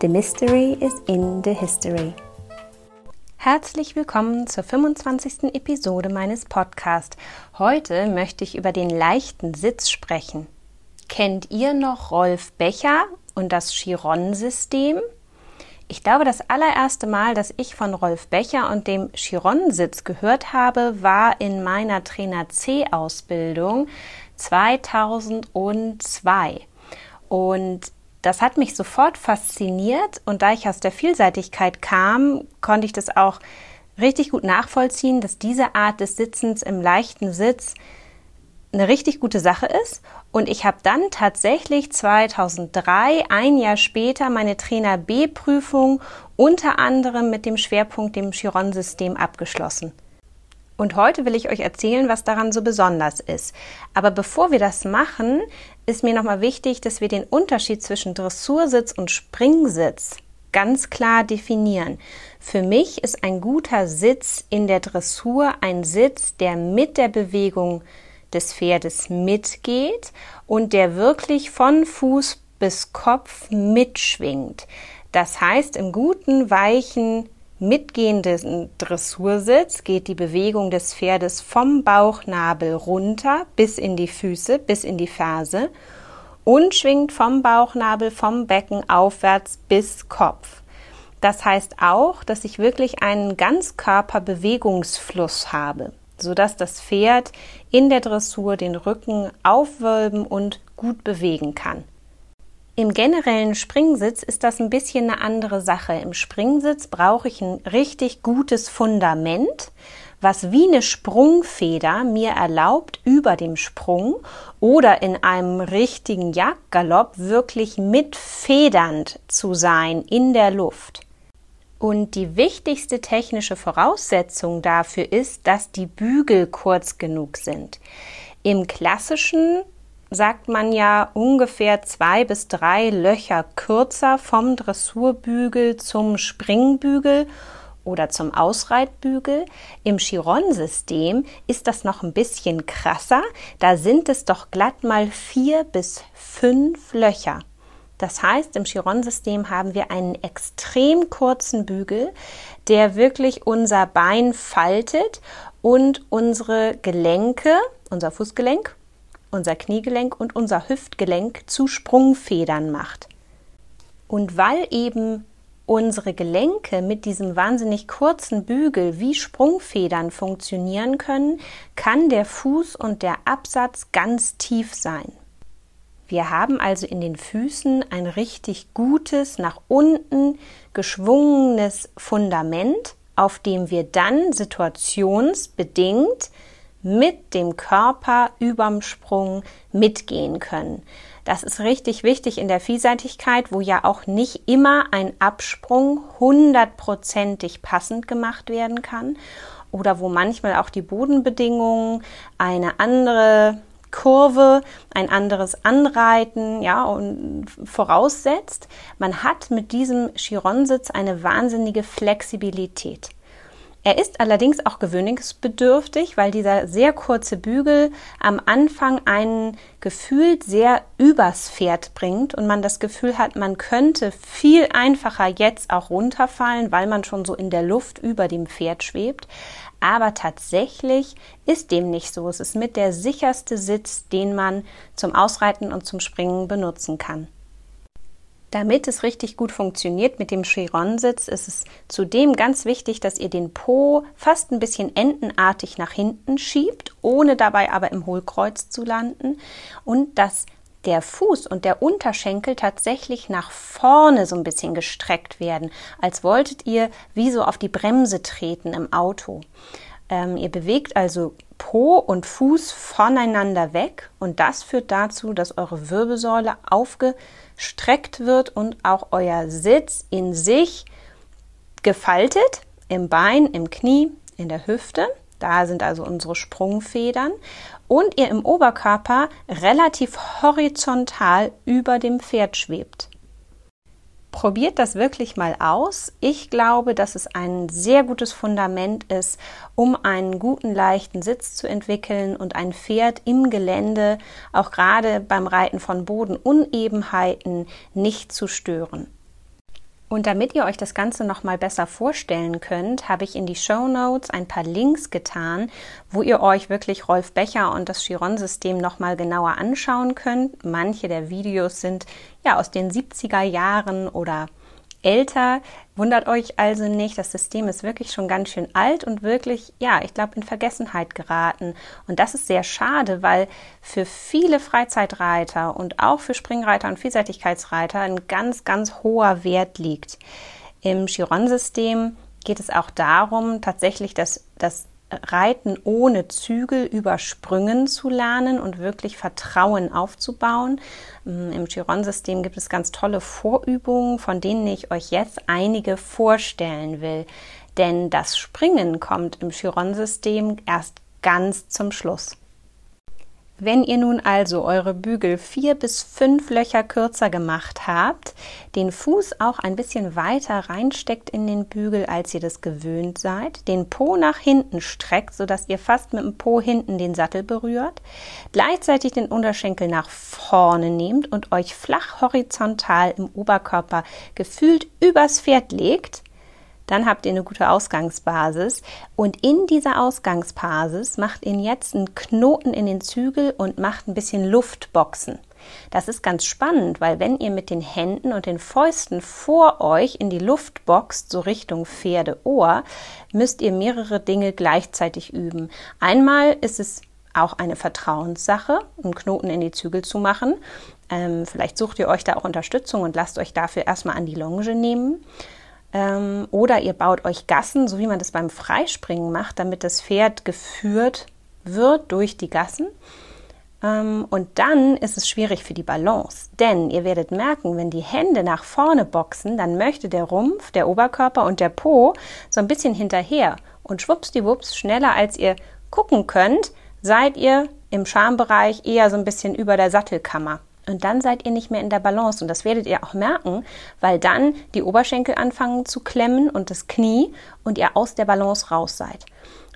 The Mystery is in the History. Herzlich willkommen zur 25. Episode meines Podcasts. Heute möchte ich über den leichten Sitz sprechen. Kennt ihr noch Rolf Becher und das Chiron-System? Ich glaube, das allererste Mal, dass ich von Rolf Becher und dem Chiron-Sitz gehört habe, war in meiner Trainer C-Ausbildung 2002. Und das hat mich sofort fasziniert und da ich aus der Vielseitigkeit kam, konnte ich das auch richtig gut nachvollziehen, dass diese Art des Sitzens im leichten Sitz eine richtig gute Sache ist. Und ich habe dann tatsächlich 2003, ein Jahr später, meine Trainer B-Prüfung unter anderem mit dem Schwerpunkt dem Chiron-System abgeschlossen. Und heute will ich euch erzählen, was daran so besonders ist. Aber bevor wir das machen, ist mir nochmal wichtig, dass wir den Unterschied zwischen Dressursitz und Springsitz ganz klar definieren. Für mich ist ein guter Sitz in der Dressur ein Sitz, der mit der Bewegung des Pferdes mitgeht und der wirklich von Fuß bis Kopf mitschwingt. Das heißt, im guten, weichen mitgehenden Dressursitz geht die Bewegung des Pferdes vom Bauchnabel runter bis in die Füße, bis in die Ferse und schwingt vom Bauchnabel, vom Becken aufwärts bis Kopf. Das heißt auch, dass ich wirklich einen Ganzkörperbewegungsfluss habe, sodass das Pferd in der Dressur den Rücken aufwölben und gut bewegen kann. Im generellen Springsitz ist das ein bisschen eine andere Sache. Im Springsitz brauche ich ein richtig gutes Fundament, was wie eine Sprungfeder mir erlaubt, über dem Sprung oder in einem richtigen Jagdgalopp wirklich mitfedernd zu sein in der Luft. Und die wichtigste technische Voraussetzung dafür ist, dass die Bügel kurz genug sind. Im klassischen sagt man ja ungefähr zwei bis drei Löcher kürzer vom Dressurbügel zum Springbügel oder zum Ausreitbügel. Im Chiron-System ist das noch ein bisschen krasser. Da sind es doch glatt mal vier bis fünf Löcher. Das heißt, im Chiron-System haben wir einen extrem kurzen Bügel, der wirklich unser Bein faltet und unsere Gelenke, unser Fußgelenk unser Kniegelenk und unser Hüftgelenk zu Sprungfedern macht. Und weil eben unsere Gelenke mit diesem wahnsinnig kurzen Bügel wie Sprungfedern funktionieren können, kann der Fuß und der Absatz ganz tief sein. Wir haben also in den Füßen ein richtig gutes, nach unten geschwungenes Fundament, auf dem wir dann situationsbedingt mit dem Körper überm Sprung mitgehen können. Das ist richtig wichtig in der Vielseitigkeit, wo ja auch nicht immer ein Absprung hundertprozentig passend gemacht werden kann oder wo manchmal auch die Bodenbedingungen eine andere Kurve, ein anderes Anreiten, ja, und voraussetzt. Man hat mit diesem Chironsitz eine wahnsinnige Flexibilität. Er ist allerdings auch gewöhnungsbedürftig, weil dieser sehr kurze Bügel am Anfang einen gefühlt sehr übers Pferd bringt und man das Gefühl hat, man könnte viel einfacher jetzt auch runterfallen, weil man schon so in der Luft über dem Pferd schwebt. Aber tatsächlich ist dem nicht so. Es ist mit der sicherste Sitz, den man zum Ausreiten und zum Springen benutzen kann. Damit es richtig gut funktioniert mit dem Chiron-Sitz, ist es zudem ganz wichtig, dass ihr den Po fast ein bisschen entenartig nach hinten schiebt, ohne dabei aber im Hohlkreuz zu landen und dass der Fuß und der Unterschenkel tatsächlich nach vorne so ein bisschen gestreckt werden, als wolltet ihr wie so auf die Bremse treten im Auto. Ähm, ihr bewegt also Po und Fuß voneinander weg und das führt dazu, dass eure Wirbelsäule aufge gestreckt wird und auch euer Sitz in sich gefaltet im Bein, im Knie, in der Hüfte. Da sind also unsere Sprungfedern. Und ihr im Oberkörper relativ horizontal über dem Pferd schwebt. Probiert das wirklich mal aus. Ich glaube, dass es ein sehr gutes Fundament ist, um einen guten, leichten Sitz zu entwickeln und ein Pferd im Gelände, auch gerade beim Reiten von Bodenunebenheiten, nicht zu stören. Und damit ihr euch das Ganze noch mal besser vorstellen könnt, habe ich in die Show Notes ein paar Links getan, wo ihr euch wirklich Rolf Becher und das Chiron-System noch mal genauer anschauen könnt. Manche der Videos sind ja aus den 70er Jahren oder älter. Wundert euch also nicht, das System ist wirklich schon ganz schön alt und wirklich, ja, ich glaube, in Vergessenheit geraten. Und das ist sehr schade, weil für viele Freizeitreiter und auch für Springreiter und Vielseitigkeitsreiter ein ganz, ganz hoher Wert liegt. Im Chiron-System geht es auch darum, tatsächlich das, das Reiten ohne Zügel übersprungen zu lernen und wirklich Vertrauen aufzubauen. Mm, Im Chiron-System gibt es ganz tolle Vorübungen, von denen ich euch jetzt einige vorstellen will. Denn das Springen kommt im Chiron-System erst ganz zum Schluss. Wenn ihr nun also eure Bügel vier bis fünf Löcher kürzer gemacht habt, den Fuß auch ein bisschen weiter reinsteckt in den Bügel, als ihr das gewöhnt seid, den Po nach hinten streckt, sodass ihr fast mit dem Po hinten den Sattel berührt, gleichzeitig den Unterschenkel nach vorne nehmt und euch flach horizontal im Oberkörper gefühlt übers Pferd legt, dann habt ihr eine gute Ausgangsbasis. Und in dieser Ausgangsbasis macht ihr jetzt einen Knoten in den Zügel und macht ein bisschen Luftboxen. Das ist ganz spannend, weil wenn ihr mit den Händen und den Fäusten vor euch in die Luft boxt, so Richtung Pferdeohr, müsst ihr mehrere Dinge gleichzeitig üben. Einmal ist es auch eine Vertrauenssache, einen Knoten in die Zügel zu machen. Ähm, vielleicht sucht ihr euch da auch Unterstützung und lasst euch dafür erstmal an die Longe nehmen. Ähm, oder ihr baut euch Gassen, so wie man das beim Freispringen macht, damit das Pferd geführt wird durch die Gassen. Ähm, und dann ist es schwierig für die Balance. Denn ihr werdet merken, wenn die Hände nach vorne boxen, dann möchte der Rumpf, der Oberkörper und der Po so ein bisschen hinterher. Und schwuppsdiwupps, schneller als ihr gucken könnt, seid ihr im Schambereich eher so ein bisschen über der Sattelkammer. Und dann seid ihr nicht mehr in der Balance. Und das werdet ihr auch merken, weil dann die Oberschenkel anfangen zu klemmen und das Knie und ihr aus der Balance raus seid.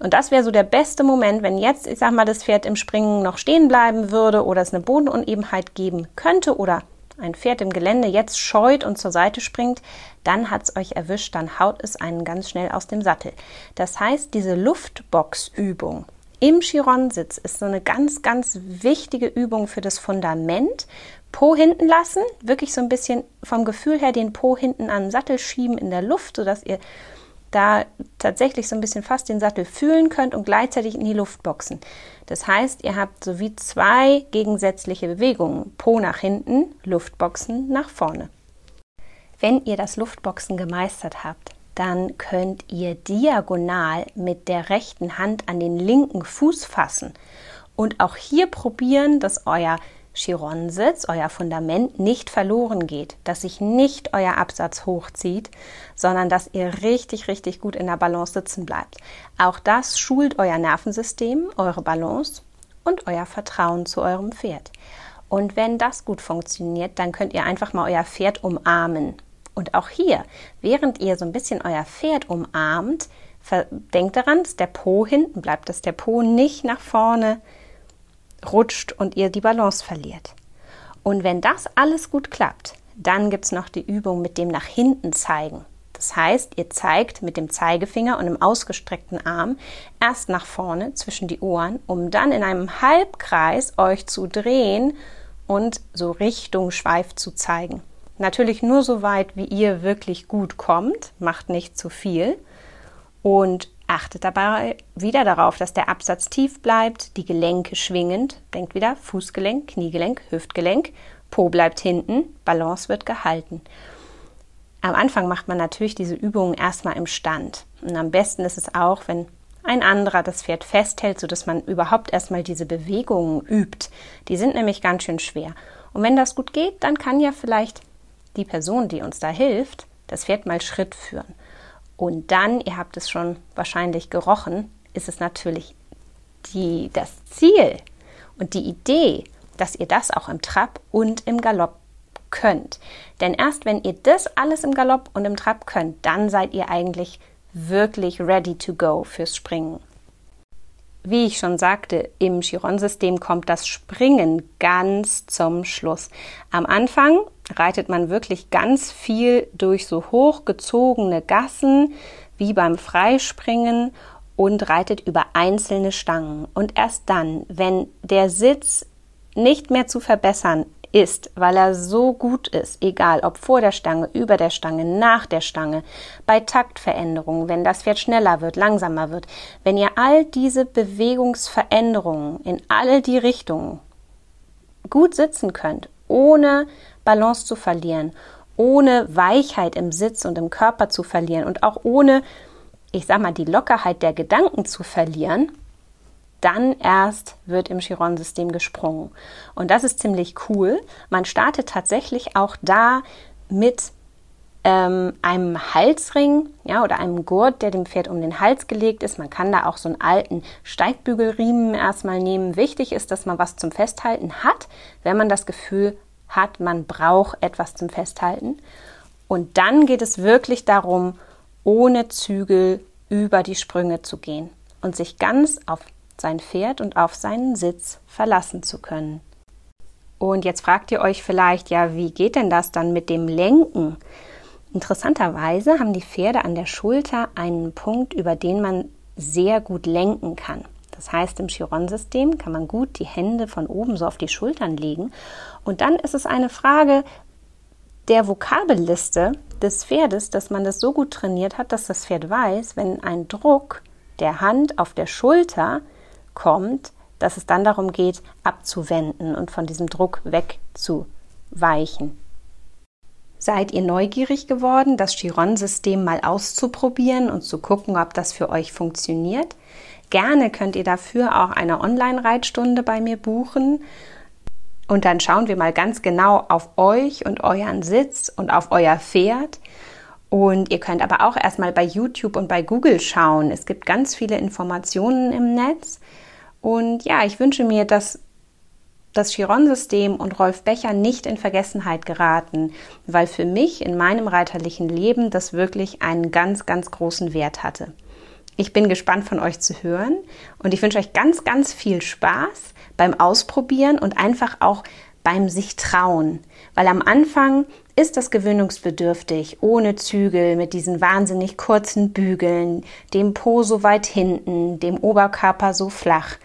Und das wäre so der beste Moment, wenn jetzt, ich sag mal, das Pferd im Springen noch stehen bleiben würde oder es eine Bodenunebenheit geben könnte oder ein Pferd im Gelände jetzt scheut und zur Seite springt, dann hat es euch erwischt, dann haut es einen ganz schnell aus dem Sattel. Das heißt, diese Luftboxübung, im Chiron-Sitz ist so eine ganz, ganz wichtige Übung für das Fundament. Po hinten lassen, wirklich so ein bisschen vom Gefühl her den Po hinten an den Sattel schieben in der Luft, sodass ihr da tatsächlich so ein bisschen fast den Sattel fühlen könnt und gleichzeitig in die Luft boxen. Das heißt, ihr habt so wie zwei gegensätzliche Bewegungen. Po nach hinten, Luftboxen nach vorne. Wenn ihr das Luftboxen gemeistert habt, dann könnt ihr diagonal mit der rechten Hand an den linken Fuß fassen und auch hier probieren, dass euer Chironsitz, euer Fundament nicht verloren geht, dass sich nicht euer Absatz hochzieht, sondern dass ihr richtig, richtig gut in der Balance sitzen bleibt. Auch das schult euer Nervensystem, eure Balance und euer Vertrauen zu eurem Pferd. Und wenn das gut funktioniert, dann könnt ihr einfach mal euer Pferd umarmen und auch hier, während ihr so ein bisschen euer Pferd umarmt, denkt daran, dass der Po hinten bleibt, dass der Po nicht nach vorne rutscht und ihr die Balance verliert. Und wenn das alles gut klappt, dann gibt es noch die Übung mit dem nach hinten zeigen. Das heißt, ihr zeigt mit dem Zeigefinger und dem ausgestreckten Arm erst nach vorne zwischen die Ohren, um dann in einem Halbkreis euch zu drehen und so Richtung Schweif zu zeigen. Natürlich nur so weit, wie ihr wirklich gut kommt, macht nicht zu viel und achtet dabei wieder darauf, dass der Absatz tief bleibt, die Gelenke schwingend, denkt wieder Fußgelenk, Kniegelenk, Hüftgelenk, Po bleibt hinten, Balance wird gehalten. Am Anfang macht man natürlich diese Übungen erstmal im Stand. Und am besten ist es auch, wenn ein anderer das Pferd festhält, sodass man überhaupt erstmal diese Bewegungen übt. Die sind nämlich ganz schön schwer. Und wenn das gut geht, dann kann ja vielleicht die Person, die uns da hilft, das Pferd mal Schritt führen. Und dann, ihr habt es schon wahrscheinlich gerochen, ist es natürlich die, das Ziel und die Idee, dass ihr das auch im Trab und im Galopp könnt. Denn erst wenn ihr das alles im Galopp und im Trab könnt, dann seid ihr eigentlich wirklich ready to go fürs Springen. Wie ich schon sagte, im Chiron-System kommt das Springen ganz zum Schluss. Am Anfang reitet man wirklich ganz viel durch so hochgezogene Gassen wie beim Freispringen und reitet über einzelne Stangen. Und erst dann, wenn der Sitz nicht mehr zu verbessern ist, weil er so gut ist, egal ob vor der Stange, über der Stange, nach der Stange, bei Taktveränderungen, wenn das Pferd schneller wird, langsamer wird, wenn ihr all diese Bewegungsveränderungen in alle die Richtungen gut sitzen könnt, ohne Balance zu verlieren, ohne Weichheit im Sitz und im Körper zu verlieren und auch ohne, ich sag mal, die Lockerheit der Gedanken zu verlieren, dann erst wird im Chiron-System gesprungen. Und das ist ziemlich cool. Man startet tatsächlich auch da mit ähm, einem Halsring ja, oder einem Gurt, der dem Pferd um den Hals gelegt ist. Man kann da auch so einen alten Steigbügelriemen erstmal nehmen. Wichtig ist, dass man was zum Festhalten hat, wenn man das Gefühl hat, man braucht etwas zum Festhalten. Und dann geht es wirklich darum, ohne Zügel über die Sprünge zu gehen und sich ganz auf sein Pferd und auf seinen Sitz verlassen zu können. Und jetzt fragt ihr euch vielleicht, ja, wie geht denn das dann mit dem Lenken? Interessanterweise haben die Pferde an der Schulter einen Punkt, über den man sehr gut lenken kann. Das heißt, im Chiron-System kann man gut die Hände von oben so auf die Schultern legen. Und dann ist es eine Frage der Vokabelliste des Pferdes, dass man das so gut trainiert hat, dass das Pferd weiß, wenn ein Druck der Hand auf der Schulter kommt, dass es dann darum geht, abzuwenden und von diesem Druck wegzuweichen. Seid ihr neugierig geworden, das Chiron-System mal auszuprobieren und zu gucken, ob das für euch funktioniert? Gerne könnt ihr dafür auch eine Online-Reitstunde bei mir buchen. Und dann schauen wir mal ganz genau auf euch und euren Sitz und auf euer Pferd und ihr könnt aber auch erstmal bei YouTube und bei Google schauen. Es gibt ganz viele Informationen im Netz. Und ja, ich wünsche mir, dass das Chiron-System und Rolf Becher nicht in Vergessenheit geraten, weil für mich in meinem reiterlichen Leben das wirklich einen ganz, ganz großen Wert hatte. Ich bin gespannt von euch zu hören und ich wünsche euch ganz, ganz viel Spaß beim Ausprobieren und einfach auch beim sich trauen, weil am Anfang ist das gewöhnungsbedürftig, ohne Zügel, mit diesen wahnsinnig kurzen Bügeln, dem Po so weit hinten, dem Oberkörper so flach.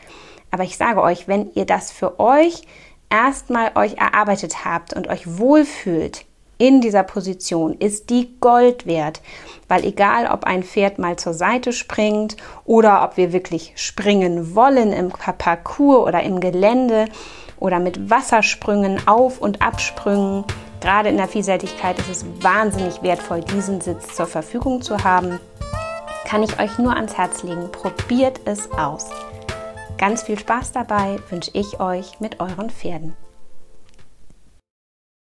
Aber ich sage euch, wenn ihr das für euch erstmal euch erarbeitet habt und euch wohlfühlt in dieser Position, ist die Gold wert. Weil egal, ob ein Pferd mal zur Seite springt oder ob wir wirklich springen wollen im Parcours oder im Gelände oder mit Wassersprüngen, Auf- und Absprüngen, Gerade in der Vielseitigkeit ist es wahnsinnig wertvoll, diesen Sitz zur Verfügung zu haben. Kann ich euch nur ans Herz legen. Probiert es aus. Ganz viel Spaß dabei wünsche ich euch mit euren Pferden.